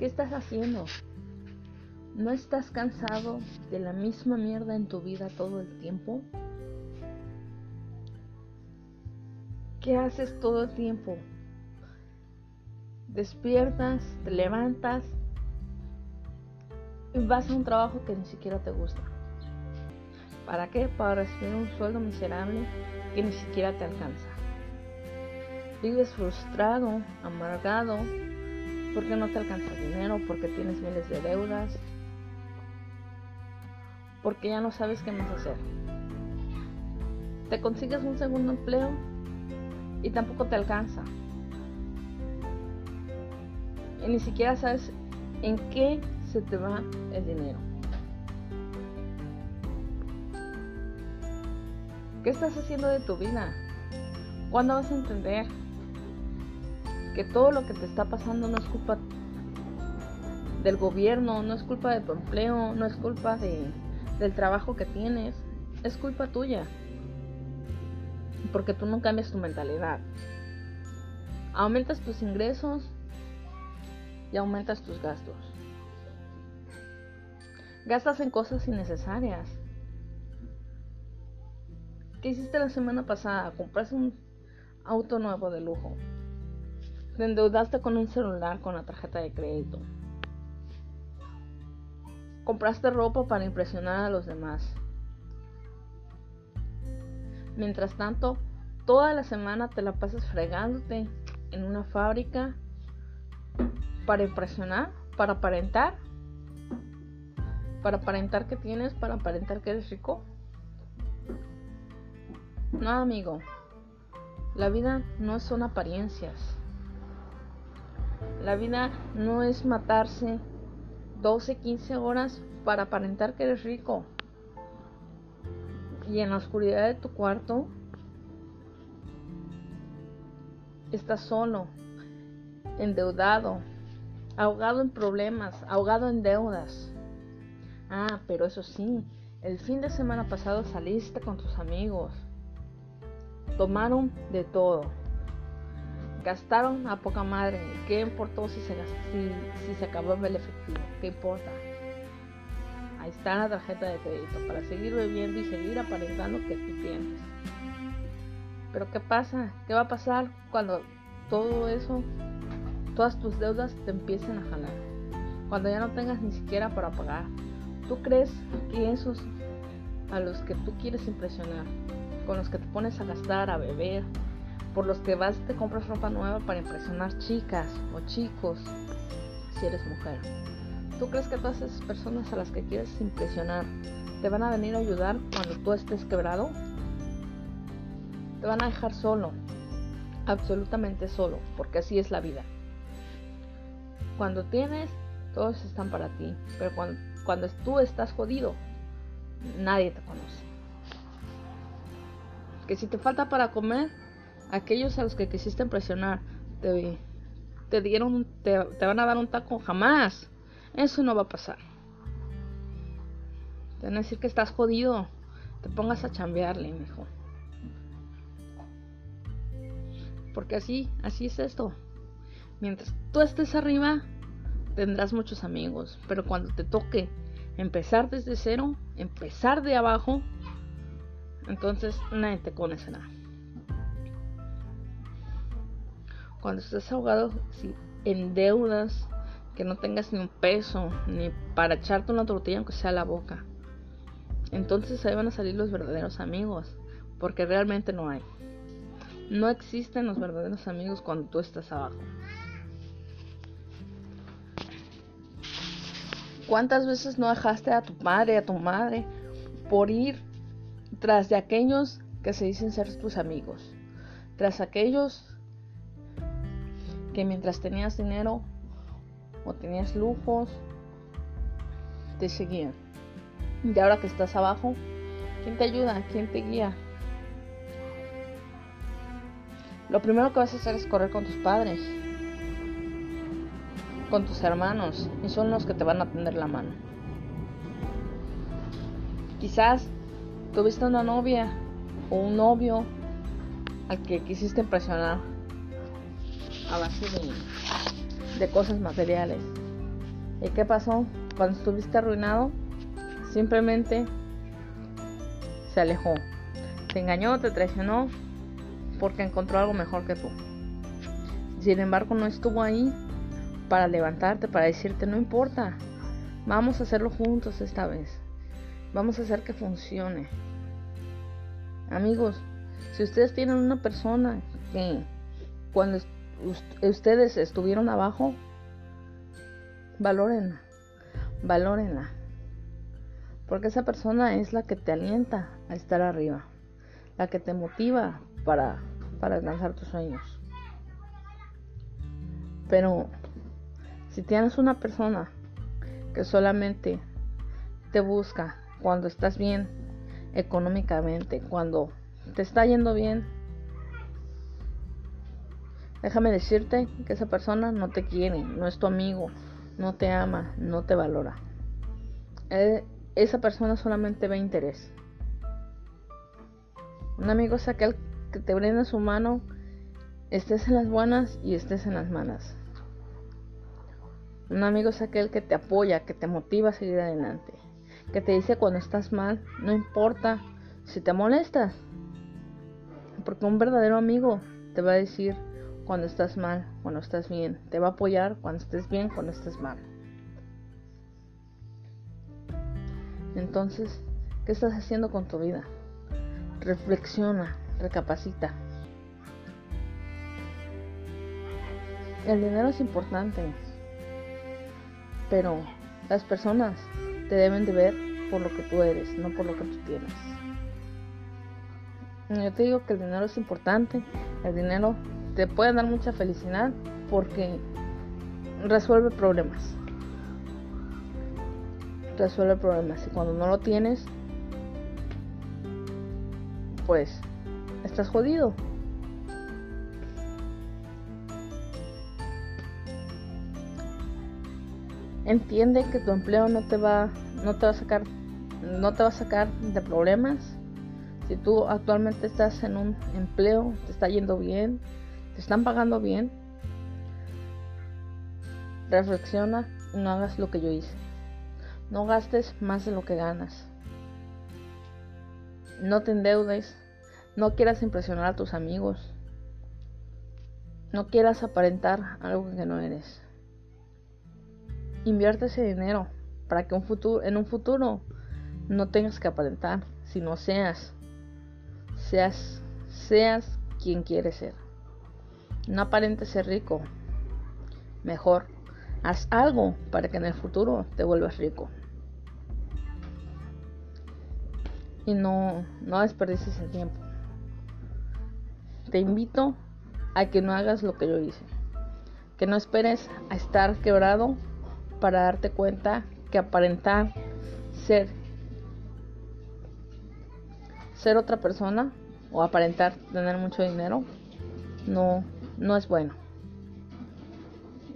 ¿Qué estás haciendo? ¿No estás cansado de la misma mierda en tu vida todo el tiempo? ¿Qué haces todo el tiempo? Despiertas, te levantas y vas a un trabajo que ni siquiera te gusta. ¿Para qué? Para recibir un sueldo miserable que ni siquiera te alcanza. Vives frustrado, amargado, porque no te alcanza dinero, porque tienes miles de deudas, porque ya no sabes qué más hacer. Te consigues un segundo empleo y tampoco te alcanza. Y ni siquiera sabes en qué se te va el dinero. ¿Qué estás haciendo de tu vida? ¿Cuándo vas a entender que todo lo que te está pasando no es culpa del gobierno, no es culpa de tu empleo, no es culpa de, del trabajo que tienes, es culpa tuya. Porque tú no cambias tu mentalidad. Aumentas tus ingresos y aumentas tus gastos. Gastas en cosas innecesarias. ¿Qué hiciste la semana pasada? Compraste un auto nuevo de lujo. Te endeudaste con un celular con la tarjeta de crédito. Compraste ropa para impresionar a los demás. Mientras tanto, toda la semana te la pasas fregándote en una fábrica para impresionar, para aparentar, para aparentar que tienes, para aparentar que eres rico. No, amigo. La vida no son apariencias. La vida no es matarse 12, 15 horas para aparentar que eres rico. Y en la oscuridad de tu cuarto estás solo, endeudado, ahogado en problemas, ahogado en deudas. Ah, pero eso sí, el fin de semana pasado saliste con tus amigos. Tomaron de todo Gastaron a poca madre. ¿Qué importó si se, si, se acabó el efectivo? ¿Qué importa? Ahí está la tarjeta de crédito para seguir bebiendo y seguir aparentando que tú tienes. Pero ¿qué pasa? ¿Qué va a pasar cuando todo eso, todas tus deudas te empiecen a jalar? Cuando ya no tengas ni siquiera para pagar. ¿Tú crees que esos a los que tú quieres impresionar, con los que te pones a gastar, a beber, por los que vas te compras ropa nueva para impresionar chicas o chicos si eres mujer. ¿Tú crees que todas esas personas a las que quieres impresionar te van a venir a ayudar cuando tú estés quebrado? Te van a dejar solo, absolutamente solo, porque así es la vida. Cuando tienes, todos están para ti, pero cuando, cuando tú estás jodido, nadie te conoce. Que si te falta para comer, aquellos a los que quisiste impresionar te, te dieron, te, van a dar un taco, jamás. Eso no va a pasar. Te van a decir que estás jodido. Te pongas a chambearle, mejor. Porque así, así es esto. Mientras tú estés arriba, tendrás muchos amigos. Pero cuando te toque empezar desde cero, empezar de abajo, entonces nadie te conocerá. Cuando estés ahogado en deudas, que no tengas ni un peso, ni para echarte una tortilla aunque sea a la boca. Entonces ahí van a salir los verdaderos amigos, porque realmente no hay. No existen los verdaderos amigos cuando tú estás abajo. ¿Cuántas veces no dejaste a tu padre, a tu madre, por ir tras de aquellos que se dicen ser tus amigos? Tras aquellos que mientras tenías dinero o tenías lujos, te seguían. Y ahora que estás abajo, ¿quién te ayuda? ¿Quién te guía? Lo primero que vas a hacer es correr con tus padres, con tus hermanos, y son los que te van a tender la mano. Quizás tuviste una novia o un novio al que quisiste impresionar a base de, cosas materiales. ¿Y qué pasó? Cuando estuviste arruinado, simplemente se alejó. Te engañó, te traicionó porque encontró algo mejor que tú. Sin embargo, no estuvo ahí para levantarte, para decirte, no importa, vamos a hacerlo juntos esta vez. Vamos a hacer que funcione. Amigos, si ustedes tienen una persona que cuando ustedes estuvieron abajo, valórenla, valórenla. Porque esa persona es la que te alienta a estar arriba, la que te motiva para, para alcanzar tus sueños. Pero si tienes una persona que solamente te busca cuando estás bien económicamente, cuando te está yendo bien, déjame decirte que esa persona no te quiere, no es tu amigo, no te ama, no te valora. Eh, esa persona solamente ve interés. Un amigo es aquel que te brinda su mano, estés en las buenas y estés en las malas. Un amigo es aquel que te apoya, que te motiva a seguir adelante, que te dice cuando estás mal, no importa si te molestas, porque un verdadero amigo te va a decir cuando estás mal, cuando estás bien, te va a apoyar cuando estés bien, cuando estés mal. Entonces, ¿qué estás haciendo con tu vida? Reflexiona, recapacita. El dinero es importante, pero las personas te deben de ver por lo que tú eres, no por lo que tú tienes. Yo te digo que el dinero es importante, el dinero te puede dar mucha felicidad porque resuelve problemas resuelve problemas. Y cuando no lo tienes, pues estás jodido. Entiende que tu empleo no te va, no te va a sacar, no te va a sacar de problemas. Si tú actualmente estás en un empleo, te está yendo bien, te están pagando bien, reflexiona y no hagas lo que yo hice. No gastes más de lo que ganas. No te endeudes. No quieras impresionar a tus amigos. No quieras aparentar algo que no eres. Invierte ese dinero para que en un futuro no tengas que aparentar, sino seas, seas, seas quien quieres ser. No aparentes ser rico. Mejor, haz algo para que en el futuro te vuelvas rico. y no, no desperdicies el tiempo. Te invito a que no hagas lo que yo hice. Que no esperes a estar quebrado para darte cuenta que aparentar ser ser otra persona o aparentar tener mucho dinero no no es bueno.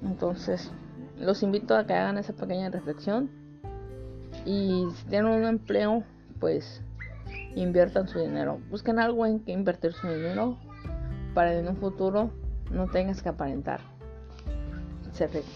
Entonces, los invito a que hagan esa pequeña reflexión y si tienen un empleo, pues inviertan su dinero. Busquen algo en que invertir su dinero para en un futuro no tengas que aparentar ser rico.